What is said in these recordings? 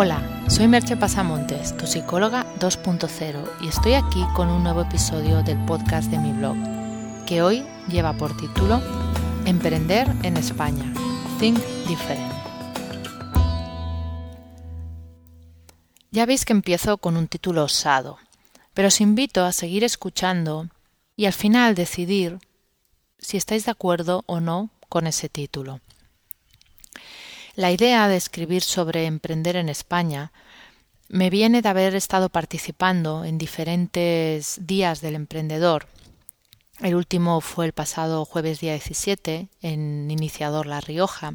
Hola, soy Merche Pasamontes, tu psicóloga 2.0 y estoy aquí con un nuevo episodio del podcast de mi blog, que hoy lleva por título Emprender en España. Think Different. Ya veis que empiezo con un título osado, pero os invito a seguir escuchando y al final decidir si estáis de acuerdo o no con ese título. La idea de escribir sobre emprender en España me viene de haber estado participando en diferentes días del emprendedor. El último fue el pasado jueves día 17 en Iniciador La Rioja,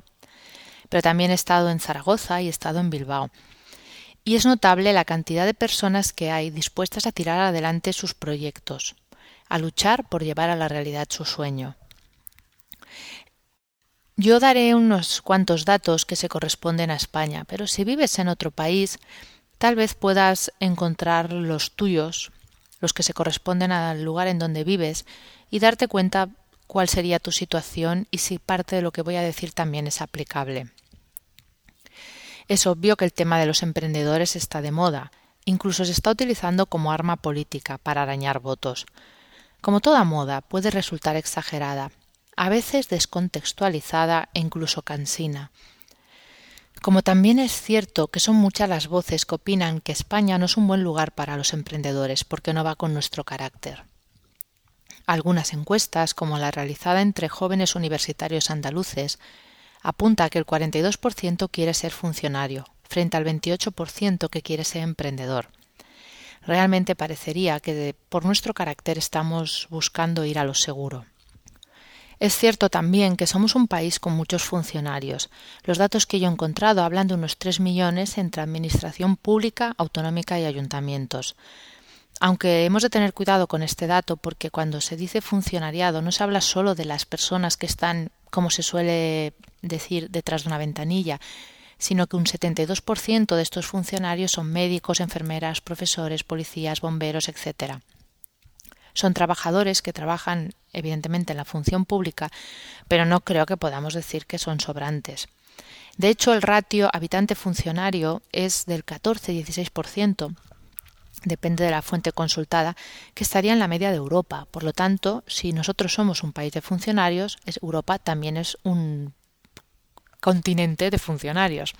pero también he estado en Zaragoza y he estado en Bilbao. Y es notable la cantidad de personas que hay dispuestas a tirar adelante sus proyectos, a luchar por llevar a la realidad su sueño. Yo daré unos cuantos datos que se corresponden a España, pero si vives en otro país, tal vez puedas encontrar los tuyos, los que se corresponden al lugar en donde vives, y darte cuenta cuál sería tu situación y si parte de lo que voy a decir también es aplicable. Es obvio que el tema de los emprendedores está de moda, incluso se está utilizando como arma política para arañar votos. Como toda moda, puede resultar exagerada, a veces descontextualizada e incluso cansina. Como también es cierto que son muchas las voces que opinan que España no es un buen lugar para los emprendedores porque no va con nuestro carácter. Algunas encuestas, como la realizada entre jóvenes universitarios andaluces, apunta que el 42% quiere ser funcionario, frente al 28% que quiere ser emprendedor. Realmente parecería que por nuestro carácter estamos buscando ir a lo seguro. Es cierto también que somos un país con muchos funcionarios. Los datos que yo he encontrado hablan de unos 3 millones entre administración pública, autonómica y ayuntamientos. Aunque hemos de tener cuidado con este dato porque cuando se dice funcionariado no se habla solo de las personas que están, como se suele decir, detrás de una ventanilla, sino que un 72% de estos funcionarios son médicos, enfermeras, profesores, policías, bomberos, etc. Son trabajadores que trabajan evidentemente en la función pública, pero no creo que podamos decir que son sobrantes. De hecho, el ratio habitante-funcionario es del 14-16%, depende de la fuente consultada, que estaría en la media de Europa. Por lo tanto, si nosotros somos un país de funcionarios, Europa también es un continente de funcionarios.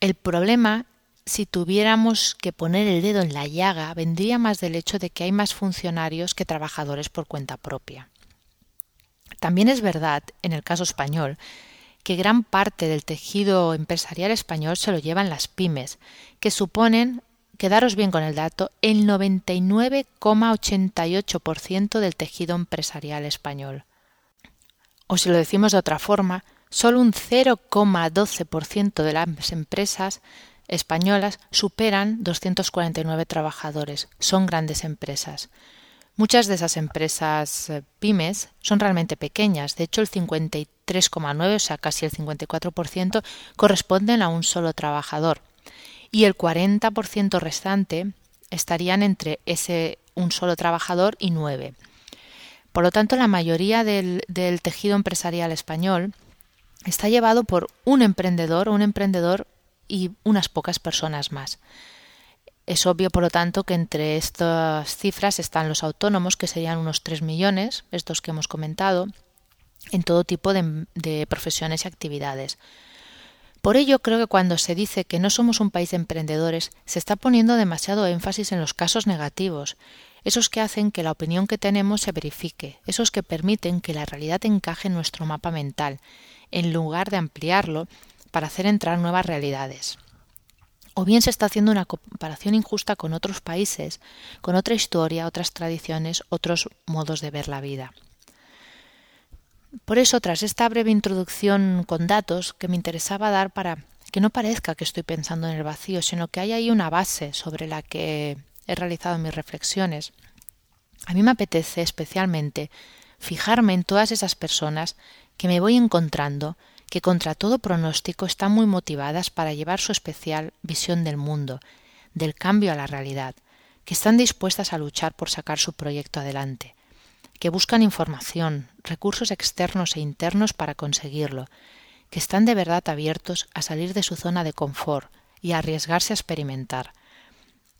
El problema si tuviéramos que poner el dedo en la llaga, vendría más del hecho de que hay más funcionarios que trabajadores por cuenta propia. También es verdad, en el caso español, que gran parte del tejido empresarial español se lo llevan las pymes, que suponen, quedaros bien con el dato, el 99,88% del tejido empresarial español. O si lo decimos de otra forma, solo un 0,12% de las empresas españolas superan 249 trabajadores. Son grandes empresas. Muchas de esas empresas eh, pymes son realmente pequeñas. De hecho, el 53,9, o sea, casi el 54%, corresponden a un solo trabajador. Y el 40% restante estarían entre ese un solo trabajador y nueve. Por lo tanto, la mayoría del, del tejido empresarial español está llevado por un emprendedor o un emprendedor y unas pocas personas más. Es obvio, por lo tanto, que entre estas cifras están los autónomos, que serían unos 3 millones, estos que hemos comentado, en todo tipo de, de, profesiones y actividades. Por ello, creo que cuando se dice que no somos un país de emprendedores, se está poniendo demasiado énfasis en los casos negativos, esos que hacen que la opinión que tenemos se verifique, esos que permiten que la realidad encaje en nuestro mapa mental, en lugar de ampliarlo para hacer entrar nuevas realidades. O bien se está haciendo una comparación injusta con otros países, con otra historia, otras tradiciones, otros modos de ver la vida. Por eso, tras esta breve introducción con datos que me interesaba dar para que no parezca que estoy pensando en el vacío, sino que hay ahí una base sobre la que he realizado mis reflexiones, a mí me apetece especialmente fijarme en todas esas personas que me voy encontrando que contra todo pronóstico están muy motivadas para llevar su especial visión del mundo, del cambio a la realidad, que están dispuestas a luchar por sacar su proyecto adelante, que buscan información, recursos externos e internos para conseguirlo, que están de verdad abiertos a salir de su zona de confort, y arriesgarse a experimentar,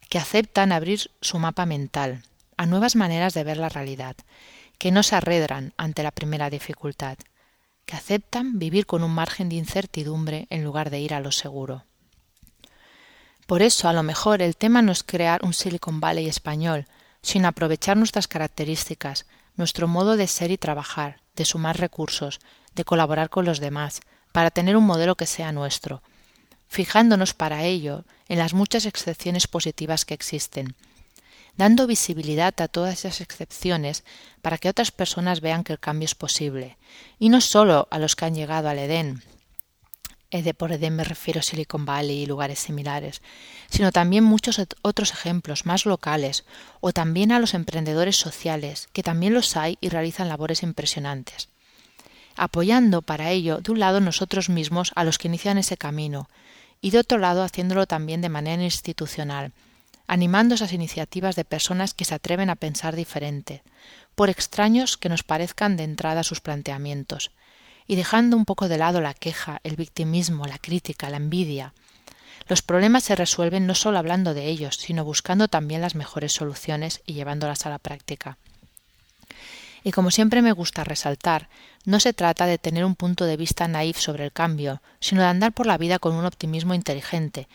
que aceptan abrir su mapa mental a nuevas maneras de ver la realidad, que no se arredran ante la primera dificultad, que aceptan vivir con un margen de incertidumbre en lugar de ir a lo seguro. Por eso, a lo mejor, el tema no es crear un Silicon Valley español, sino aprovechar nuestras características, nuestro modo de ser y trabajar, de sumar recursos, de colaborar con los demás, para tener un modelo que sea nuestro, fijándonos para ello en las muchas excepciones positivas que existen, dando visibilidad a todas esas excepciones para que otras personas vean que el cambio es posible, y no solo a los que han llegado al Edén, de por Edén me refiero a Silicon Valley y lugares similares, sino también muchos otros ejemplos más locales, o también a los emprendedores sociales, que también los hay y realizan labores impresionantes. Apoyando para ello, de un lado nosotros mismos a los que inician ese camino, y de otro lado haciéndolo también de manera institucional, animando esas iniciativas de personas que se atreven a pensar diferente, por extraños que nos parezcan de entrada sus planteamientos, y dejando un poco de lado la queja, el victimismo, la crítica, la envidia. Los problemas se resuelven no solo hablando de ellos, sino buscando también las mejores soluciones y llevándolas a la práctica. Y como siempre me gusta resaltar, no se trata de tener un punto de vista naif sobre el cambio, sino de andar por la vida con un optimismo inteligente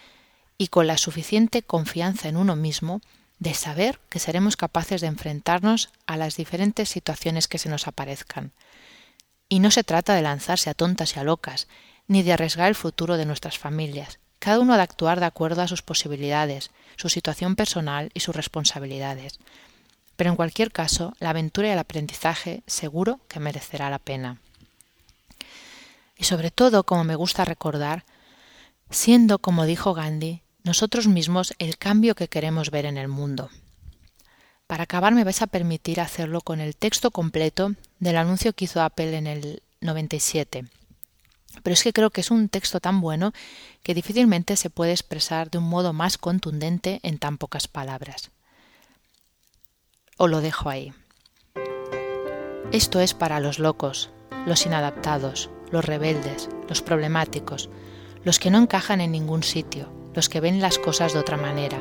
y con la suficiente confianza en uno mismo de saber que seremos capaces de enfrentarnos a las diferentes situaciones que se nos aparezcan. Y no se trata de lanzarse a tontas y a locas, ni de arriesgar el futuro de nuestras familias. Cada uno ha de actuar de acuerdo a sus posibilidades, su situación personal y sus responsabilidades. Pero en cualquier caso, la aventura y el aprendizaje seguro que merecerá la pena. Y sobre todo, como me gusta recordar, siendo, como dijo Gandhi, nosotros mismos el cambio que queremos ver en el mundo. Para acabar me vais a permitir hacerlo con el texto completo del anuncio que hizo Apple en el 97. Pero es que creo que es un texto tan bueno que difícilmente se puede expresar de un modo más contundente en tan pocas palabras o lo dejo ahí. Esto es para los locos, los inadaptados, los rebeldes, los problemáticos, los que no encajan en ningún sitio, los que ven las cosas de otra manera,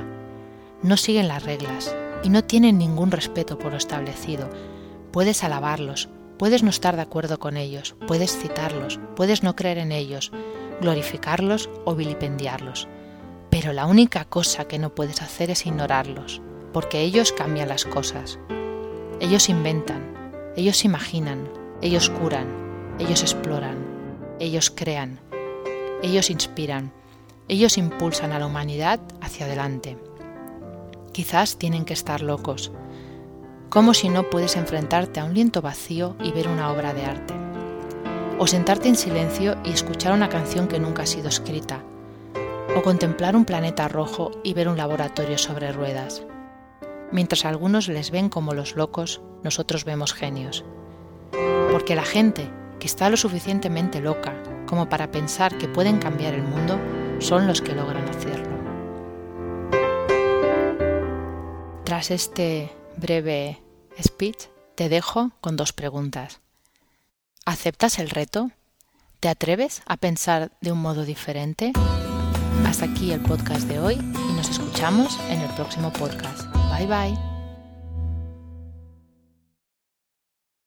no siguen las reglas y no tienen ningún respeto por lo establecido. Puedes alabarlos, puedes no estar de acuerdo con ellos, puedes citarlos, puedes no creer en ellos, glorificarlos o vilipendiarlos. Pero la única cosa que no puedes hacer es ignorarlos, porque ellos cambian las cosas. Ellos inventan, ellos imaginan, ellos curan, ellos exploran, ellos crean, ellos inspiran, ellos impulsan a la humanidad hacia adelante. Quizás tienen que estar locos, como si no puedes enfrentarte a un lienzo vacío y ver una obra de arte, o sentarte en silencio y escuchar una canción que nunca ha sido escrita, o contemplar un planeta rojo y ver un laboratorio sobre ruedas. Mientras algunos les ven como los locos, nosotros vemos genios. Porque la gente que está lo suficientemente loca como para pensar que pueden cambiar el mundo son los que logran hacerlo. Tras este breve speech, te dejo con dos preguntas. ¿Aceptas el reto? ¿Te atreves a pensar de un modo diferente? Hasta aquí el podcast de hoy y nos escuchamos en el próximo podcast. Bye bye.